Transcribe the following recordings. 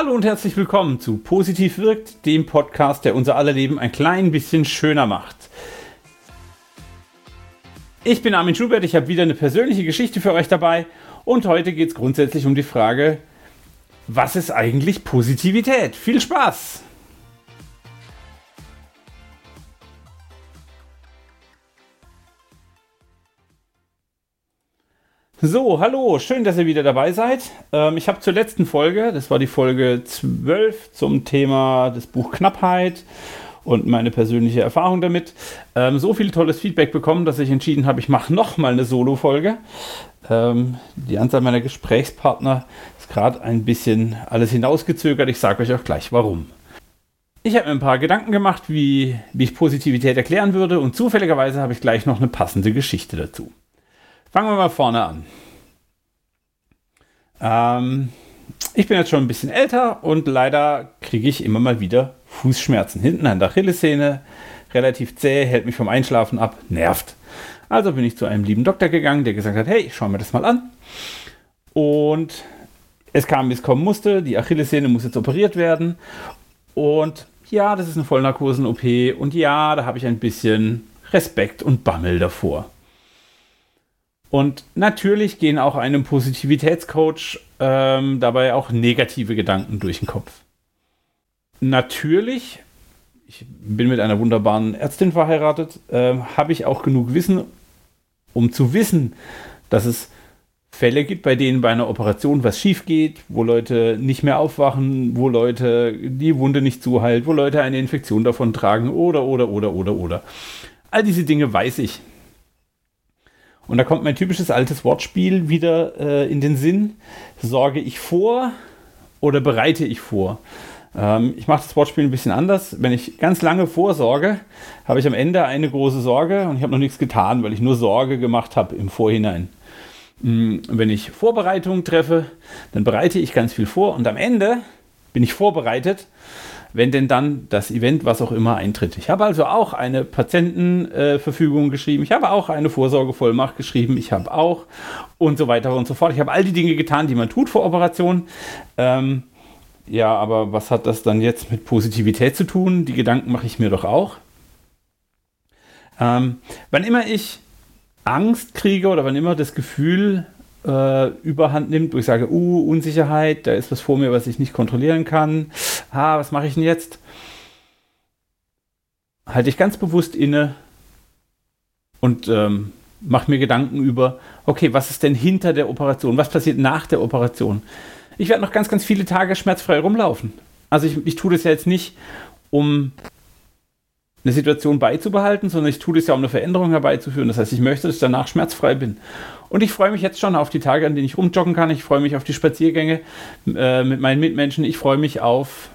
Hallo und herzlich willkommen zu Positiv wirkt, dem Podcast, der unser aller Leben ein klein bisschen schöner macht. Ich bin Armin Schubert, ich habe wieder eine persönliche Geschichte für euch dabei und heute geht es grundsätzlich um die Frage, was ist eigentlich Positivität? Viel Spaß! So, hallo, schön, dass ihr wieder dabei seid. Ähm, ich habe zur letzten Folge, das war die Folge 12 zum Thema des Buch Knappheit und meine persönliche Erfahrung damit, ähm, so viel tolles Feedback bekommen, dass ich entschieden habe, ich mache nochmal eine Solo-Folge. Ähm, die Anzahl meiner Gesprächspartner ist gerade ein bisschen alles hinausgezögert. Ich sage euch auch gleich warum. Ich habe mir ein paar Gedanken gemacht, wie, wie ich Positivität erklären würde und zufälligerweise habe ich gleich noch eine passende Geschichte dazu. Fangen wir mal vorne an. Ähm, ich bin jetzt schon ein bisschen älter und leider kriege ich immer mal wieder Fußschmerzen. Hinten an der Achillessehne, relativ zäh, hält mich vom Einschlafen ab, nervt. Also bin ich zu einem lieben Doktor gegangen, der gesagt hat, hey, ich schaue mir das mal an. Und es kam, wie es kommen musste. Die Achillessehne muss jetzt operiert werden. Und ja, das ist eine Vollnarkosen-OP. Und ja, da habe ich ein bisschen Respekt und Bammel davor. Und natürlich gehen auch einem Positivitätscoach ähm, dabei auch negative Gedanken durch den Kopf. Natürlich, ich bin mit einer wunderbaren Ärztin verheiratet, äh, habe ich auch genug Wissen, um zu wissen, dass es Fälle gibt, bei denen bei einer Operation was schief geht, wo Leute nicht mehr aufwachen, wo Leute die Wunde nicht zuheilt, wo Leute eine Infektion davon tragen oder, oder, oder, oder, oder. All diese Dinge weiß ich. Und da kommt mein typisches altes Wortspiel wieder äh, in den Sinn. Sorge ich vor oder bereite ich vor? Ähm, ich mache das Wortspiel ein bisschen anders. Wenn ich ganz lange vorsorge, habe ich am Ende eine große Sorge und ich habe noch nichts getan, weil ich nur Sorge gemacht habe im Vorhinein. Mm, wenn ich Vorbereitungen treffe, dann bereite ich ganz viel vor und am Ende bin ich vorbereitet wenn denn dann das Event, was auch immer, eintritt. Ich habe also auch eine Patientenverfügung äh, geschrieben, ich habe auch eine Vorsorgevollmacht geschrieben, ich habe auch und so weiter und so fort. Ich habe all die Dinge getan, die man tut vor Operationen. Ähm, ja, aber was hat das dann jetzt mit Positivität zu tun? Die Gedanken mache ich mir doch auch. Ähm, wann immer ich Angst kriege oder wann immer das Gefühl äh, überhand nimmt, wo ich sage, uh, Unsicherheit, da ist was vor mir, was ich nicht kontrollieren kann. Ah, was mache ich denn jetzt? Halte ich ganz bewusst inne und ähm, mache mir Gedanken über, okay, was ist denn hinter der Operation? Was passiert nach der Operation? Ich werde noch ganz, ganz viele Tage schmerzfrei rumlaufen. Also ich, ich tue das ja jetzt nicht, um eine Situation beizubehalten, sondern ich tue das ja, um eine Veränderung herbeizuführen. Das heißt, ich möchte, dass ich danach schmerzfrei bin. Und ich freue mich jetzt schon auf die Tage, an denen ich rumjoggen kann. Ich freue mich auf die Spaziergänge äh, mit meinen Mitmenschen. Ich freue mich auf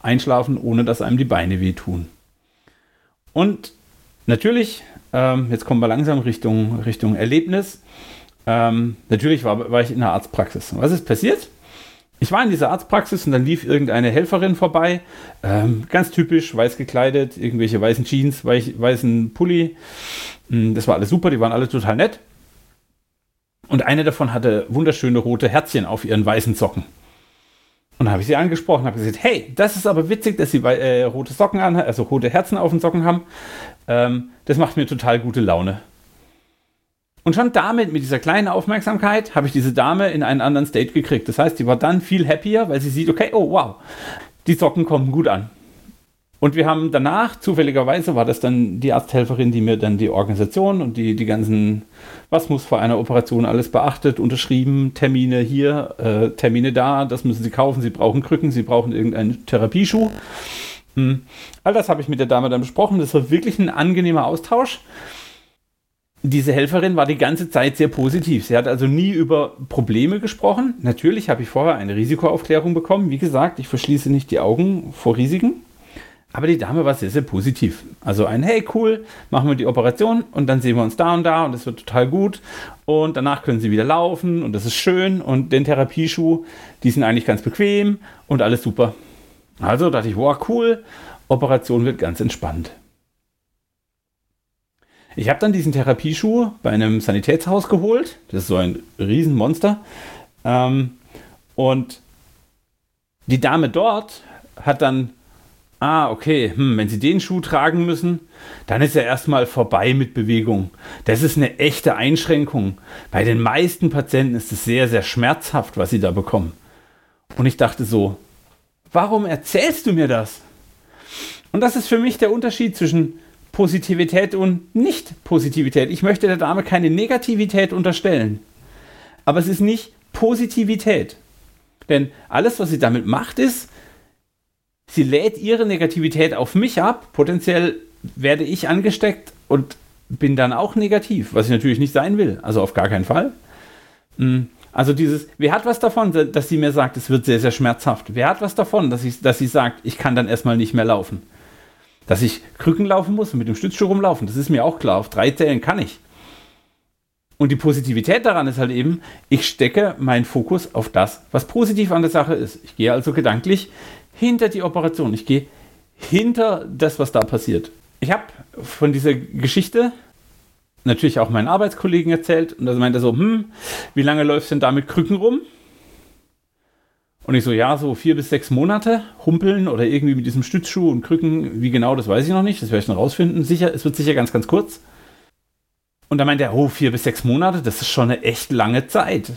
Einschlafen, ohne dass einem die Beine wehtun. Und natürlich, ähm, jetzt kommen wir langsam Richtung, Richtung Erlebnis. Ähm, natürlich war, war ich in der Arztpraxis. Was ist passiert? Ich war in dieser Arztpraxis und dann lief irgendeine Helferin vorbei, ähm, ganz typisch, weiß gekleidet, irgendwelche weißen Jeans, weich, weißen Pulli. Hm, das war alles super, die waren alle total nett. Und eine davon hatte wunderschöne rote Herzchen auf ihren weißen Socken. Und da habe ich sie angesprochen, habe gesagt, hey, das ist aber witzig, dass sie äh, rote Socken an, also rote Herzen auf den Socken haben. Ähm, das macht mir total gute Laune. Und schon damit, mit dieser kleinen Aufmerksamkeit, habe ich diese Dame in einen anderen State gekriegt. Das heißt, sie war dann viel happier, weil sie sieht, okay, oh wow, die Socken kommen gut an. Und wir haben danach, zufälligerweise war das dann die Arzthelferin, die mir dann die Organisation und die, die ganzen, was muss vor einer Operation alles beachtet, unterschrieben, Termine hier, äh, Termine da, das müssen Sie kaufen, Sie brauchen Krücken, Sie brauchen irgendeinen Therapieschuh. Hm. All das habe ich mit der Dame dann besprochen. Das war wirklich ein angenehmer Austausch diese Helferin war die ganze Zeit sehr positiv. Sie hat also nie über Probleme gesprochen. Natürlich habe ich vorher eine Risikoaufklärung bekommen. Wie gesagt, ich verschließe nicht die Augen vor Risiken. Aber die Dame war sehr, sehr positiv. Also ein, hey, cool, machen wir die Operation und dann sehen wir uns da und da und es wird total gut. Und danach können sie wieder laufen und das ist schön. Und den Therapieschuh, die sind eigentlich ganz bequem und alles super. Also dachte ich, wow, cool, Operation wird ganz entspannt. Ich habe dann diesen Therapieschuh bei einem Sanitätshaus geholt. Das ist so ein Riesenmonster. Ähm, und die Dame dort hat dann, ah, okay, hm, wenn sie den Schuh tragen müssen, dann ist ja erstmal vorbei mit Bewegung. Das ist eine echte Einschränkung. Bei den meisten Patienten ist es sehr, sehr schmerzhaft, was sie da bekommen. Und ich dachte so, warum erzählst du mir das? Und das ist für mich der Unterschied zwischen Positivität und Nicht-Positivität. Ich möchte der Dame keine Negativität unterstellen. Aber es ist nicht Positivität. Denn alles, was sie damit macht, ist, sie lädt ihre Negativität auf mich ab. Potenziell werde ich angesteckt und bin dann auch negativ, was ich natürlich nicht sein will. Also auf gar keinen Fall. Hm. Also dieses, wer hat was davon, dass sie mir sagt, es wird sehr, sehr schmerzhaft? Wer hat was davon, dass, ich, dass sie sagt, ich kann dann erstmal nicht mehr laufen? Dass ich Krücken laufen muss und mit dem Stützschuh rumlaufen, das ist mir auch klar. Auf drei Zellen kann ich. Und die Positivität daran ist halt eben, ich stecke meinen Fokus auf das, was positiv an der Sache ist. Ich gehe also gedanklich hinter die Operation. Ich gehe hinter das, was da passiert. Ich habe von dieser Geschichte natürlich auch meinen Arbeitskollegen erzählt und da meinte er so, hm, wie lange läufst du denn da mit Krücken rum? Und ich so, ja, so vier bis sechs Monate humpeln oder irgendwie mit diesem Stützschuh und Krücken, wie genau, das weiß ich noch nicht, das werde ich noch rausfinden. Sicher, es wird sicher ganz, ganz kurz. Und da meinte er, oh, vier bis sechs Monate, das ist schon eine echt lange Zeit.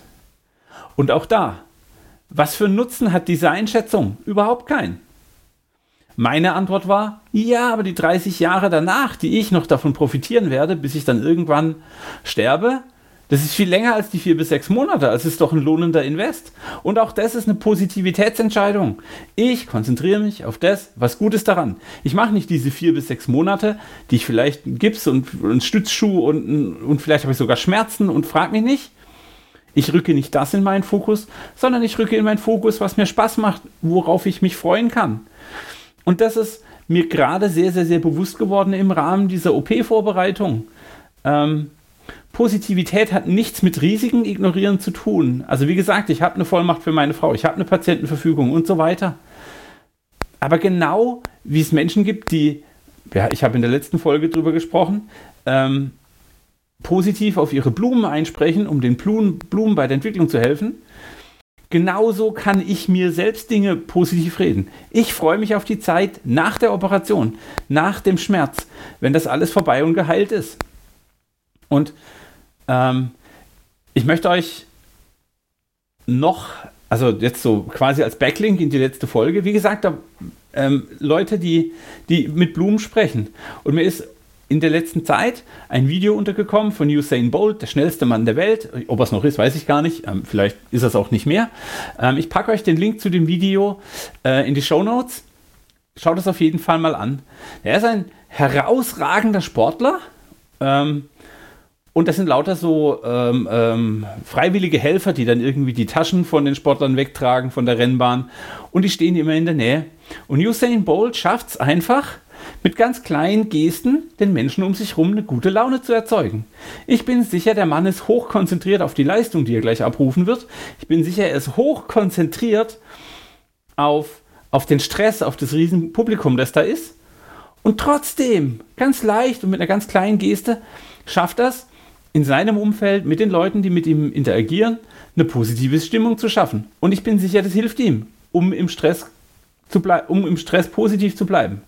Und auch da, was für einen Nutzen hat diese Einschätzung? Überhaupt keinen. Meine Antwort war, ja, aber die 30 Jahre danach, die ich noch davon profitieren werde, bis ich dann irgendwann sterbe, das ist viel länger als die vier bis sechs Monate. Also ist doch ein lohnender Invest. Und auch das ist eine Positivitätsentscheidung. Ich konzentriere mich auf das, was gut ist daran. Ich mache nicht diese vier bis sechs Monate, die ich vielleicht einen Gips und einen Stützschuh und, und vielleicht habe ich sogar Schmerzen und frage mich nicht. Ich rücke nicht das in meinen Fokus, sondern ich rücke in meinen Fokus, was mir Spaß macht, worauf ich mich freuen kann. Und das ist mir gerade sehr, sehr, sehr bewusst geworden im Rahmen dieser OP-Vorbereitung. Ähm, Positivität hat nichts mit Risiken ignorieren zu tun. Also wie gesagt, ich habe eine Vollmacht für meine Frau, ich habe eine Patientenverfügung und so weiter. Aber genau wie es Menschen gibt, die, ja, ich habe in der letzten Folge drüber gesprochen, ähm, positiv auf ihre Blumen einsprechen, um den Blumen, Blumen bei der Entwicklung zu helfen, Genauso kann ich mir selbst Dinge positiv reden. Ich freue mich auf die Zeit nach der Operation, nach dem Schmerz, wenn das alles vorbei und geheilt ist. Und ähm, ich möchte euch noch, also jetzt so quasi als Backlink in die letzte Folge, wie gesagt, da, ähm, Leute, die, die mit Blumen sprechen. Und mir ist in der letzten Zeit ein Video untergekommen von Usain Bolt, der schnellste Mann der Welt. Ob er es noch ist, weiß ich gar nicht. Ähm, vielleicht ist es auch nicht mehr. Ähm, ich packe euch den Link zu dem Video äh, in die Show Notes. Schaut es auf jeden Fall mal an. Er ist ein herausragender Sportler. Ähm, und das sind lauter so ähm, ähm, freiwillige Helfer, die dann irgendwie die Taschen von den Sportlern wegtragen von der Rennbahn. Und die stehen immer in der Nähe. Und Usain Bolt schafft es einfach, mit ganz kleinen Gesten den Menschen um sich herum eine gute Laune zu erzeugen. Ich bin sicher, der Mann ist hoch konzentriert auf die Leistung, die er gleich abrufen wird. Ich bin sicher, er ist hoch konzentriert auf, auf den Stress, auf das riesen Publikum, das da ist. Und trotzdem, ganz leicht und mit einer ganz kleinen Geste, schafft das in seinem Umfeld mit den Leuten, die mit ihm interagieren, eine positive Stimmung zu schaffen. Und ich bin sicher, das hilft ihm, um im Stress, zu um im Stress positiv zu bleiben.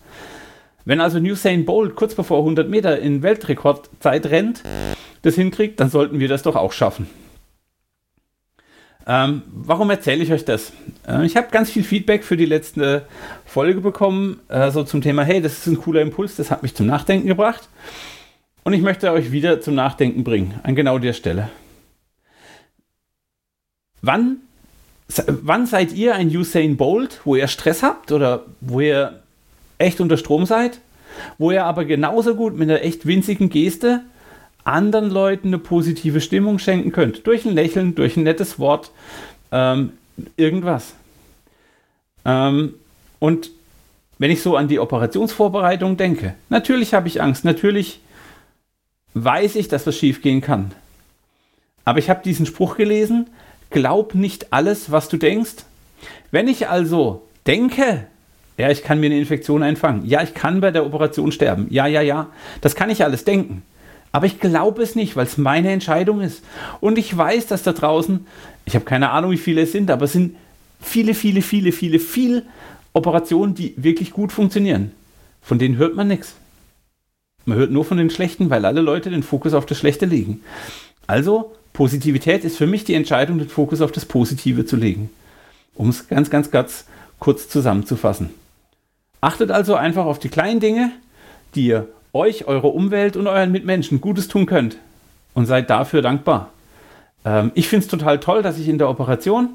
Wenn also Usain Bolt kurz bevor 100 Meter in Weltrekordzeit rennt, das hinkriegt, dann sollten wir das doch auch schaffen. Ähm, warum erzähle ich euch das? Äh, ich habe ganz viel Feedback für die letzte Folge bekommen, äh, so zum Thema, hey, das ist ein cooler Impuls, das hat mich zum Nachdenken gebracht. Und ich möchte euch wieder zum Nachdenken bringen, an genau der Stelle. Wann, wann seid ihr ein Usain Bolt, wo ihr Stress habt oder wo ihr echt unter Strom seid, wo ihr aber genauso gut mit einer echt winzigen Geste anderen Leuten eine positive Stimmung schenken könnt. Durch ein Lächeln, durch ein nettes Wort, ähm, irgendwas. Ähm, und wenn ich so an die Operationsvorbereitung denke, natürlich habe ich Angst, natürlich weiß ich, dass was schiefgehen kann. Aber ich habe diesen Spruch gelesen, glaub nicht alles, was du denkst. Wenn ich also denke, ja, ich kann mir eine Infektion einfangen. Ja, ich kann bei der Operation sterben. Ja, ja, ja. Das kann ich alles denken. Aber ich glaube es nicht, weil es meine Entscheidung ist. Und ich weiß, dass da draußen, ich habe keine Ahnung, wie viele es sind, aber es sind viele, viele, viele, viele, viele Operationen, die wirklich gut funktionieren. Von denen hört man nichts. Man hört nur von den schlechten, weil alle Leute den Fokus auf das Schlechte legen. Also, Positivität ist für mich die Entscheidung, den Fokus auf das Positive zu legen. Um es ganz, ganz, ganz kurz zusammenzufassen. Achtet also einfach auf die kleinen Dinge, die ihr euch, eure Umwelt und euren Mitmenschen Gutes tun könnt. Und seid dafür dankbar. Ähm, ich finde es total toll, dass ich in der Operation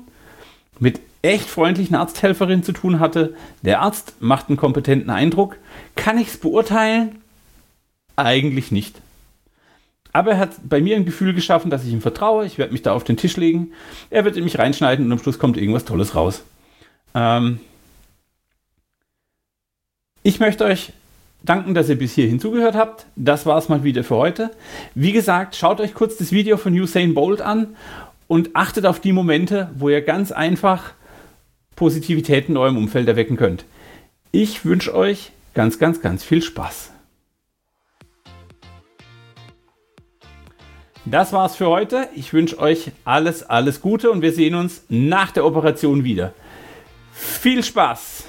mit echt freundlichen Arzthelferin zu tun hatte. Der Arzt macht einen kompetenten Eindruck. Kann ich es beurteilen? Eigentlich nicht. Aber er hat bei mir ein Gefühl geschaffen, dass ich ihm vertraue. Ich werde mich da auf den Tisch legen. Er wird in mich reinschneiden und am Schluss kommt irgendwas Tolles raus. Ähm ich möchte euch danken, dass ihr bis hierhin zugehört habt. Das war es mal wieder für heute. Wie gesagt, schaut euch kurz das Video von Usain Bolt an und achtet auf die Momente, wo ihr ganz einfach Positivität in eurem Umfeld erwecken könnt. Ich wünsche euch ganz, ganz, ganz viel Spaß. Das war's für heute. Ich wünsche euch alles, alles Gute und wir sehen uns nach der Operation wieder. Viel Spaß!